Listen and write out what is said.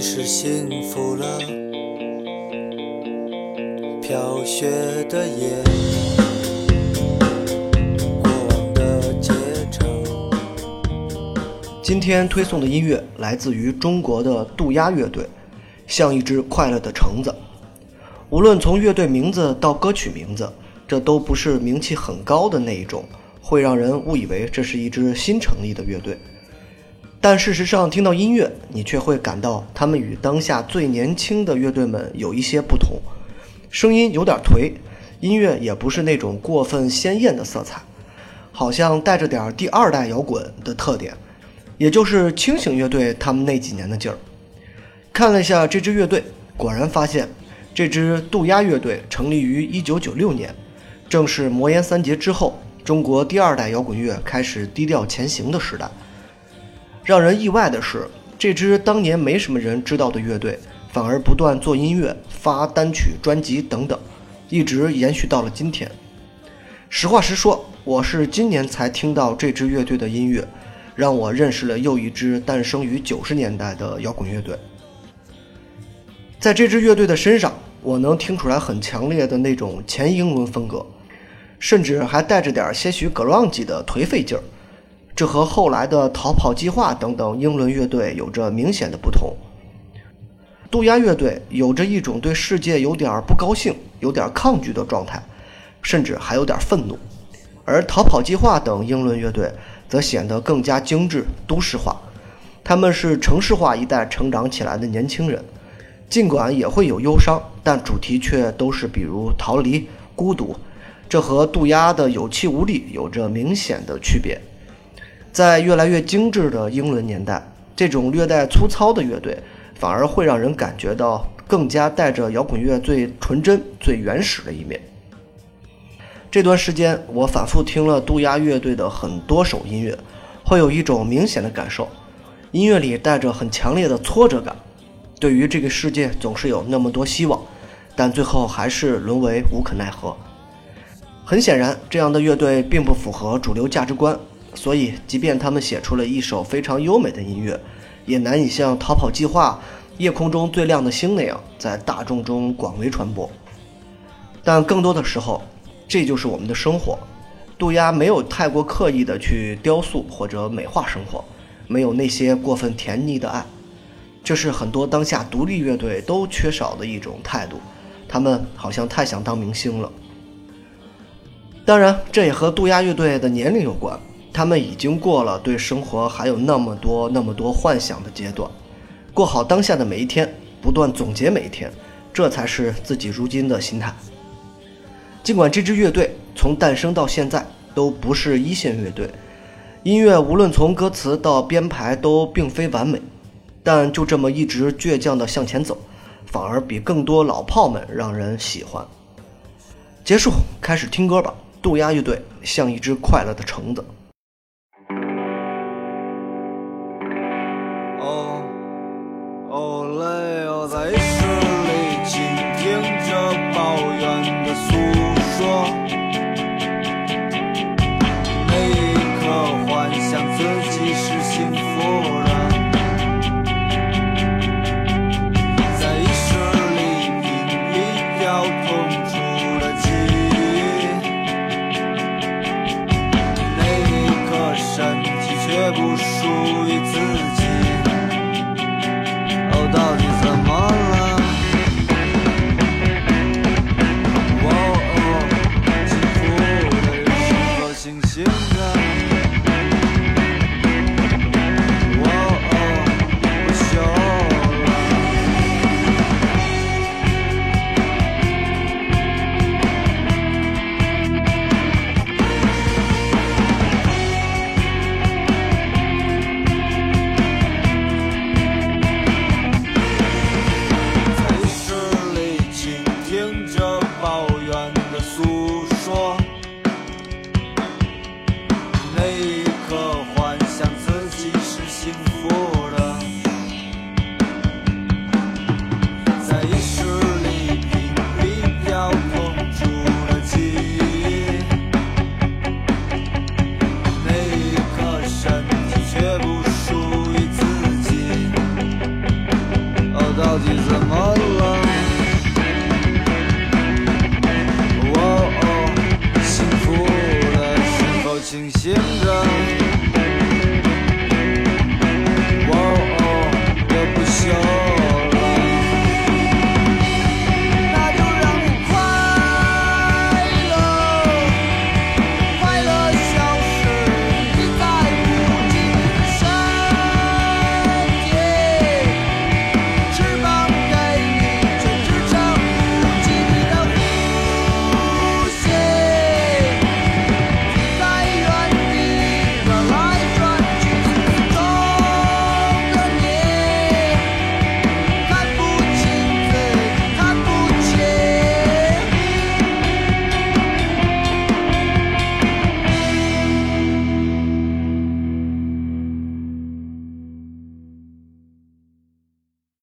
是幸福了。飘雪的夜，过往的街城。今天推送的音乐来自于中国的渡鸦乐队，像一只快乐的橙子。无论从乐队名字到歌曲名字，这都不是名气很高的那一种，会让人误以为这是一支新成立的乐队。但事实上，听到音乐，你却会感到他们与当下最年轻的乐队们有一些不同。声音有点颓，音乐也不是那种过分鲜艳的色彩，好像带着点第二代摇滚的特点，也就是清醒乐队他们那几年的劲儿。看了一下这支乐队，果然发现这支渡鸦乐队成立于1996年，正是魔岩三杰之后，中国第二代摇滚乐开始低调前行的时代。让人意外的是，这支当年没什么人知道的乐队。反而不断做音乐、发单曲、专辑等等，一直延续到了今天。实话实说，我是今年才听到这支乐队的音乐，让我认识了又一支诞生于九十年代的摇滚乐队。在这支乐队的身上，我能听出来很强烈的那种前英伦风格，甚至还带着点些许 grunge 的颓废劲儿，这和后来的逃跑计划等等英伦乐队有着明显的不同。渡鸦乐队有着一种对世界有点不高兴、有点抗拒的状态，甚至还有点愤怒；而逃跑计划等英伦乐队则显得更加精致、都市化。他们是城市化一代成长起来的年轻人，尽管也会有忧伤，但主题却都是比如逃离、孤独。这和渡鸦的有气无力有着明显的区别。在越来越精致的英伦年代，这种略带粗糙的乐队。反而会让人感觉到更加带着摇滚乐最纯真、最原始的一面。这段时间，我反复听了渡鸦乐队的很多首音乐，会有一种明显的感受：音乐里带着很强烈的挫折感。对于这个世界总是有那么多希望，但最后还是沦为无可奈何。很显然，这样的乐队并不符合主流价值观，所以即便他们写出了一首非常优美的音乐。也难以像《逃跑计划》《夜空中最亮的星》那样在大众中广为传播。但更多的时候，这就是我们的生活。渡鸦没有太过刻意的去雕塑或者美化生活，没有那些过分甜腻的爱，这是很多当下独立乐队都缺少的一种态度。他们好像太想当明星了。当然，这也和渡鸦乐队的年龄有关。他们已经过了对生活还有那么多那么多幻想的阶段，过好当下的每一天，不断总结每一天，这才是自己如今的心态。尽管这支乐队从诞生到现在都不是一线乐队，音乐无论从歌词到编排都并非完美，但就这么一直倔强地向前走，反而比更多老炮们让人喜欢。结束，开始听歌吧。渡鸦乐队像一只快乐的橙子。不属于自己，哦，到底怎么了？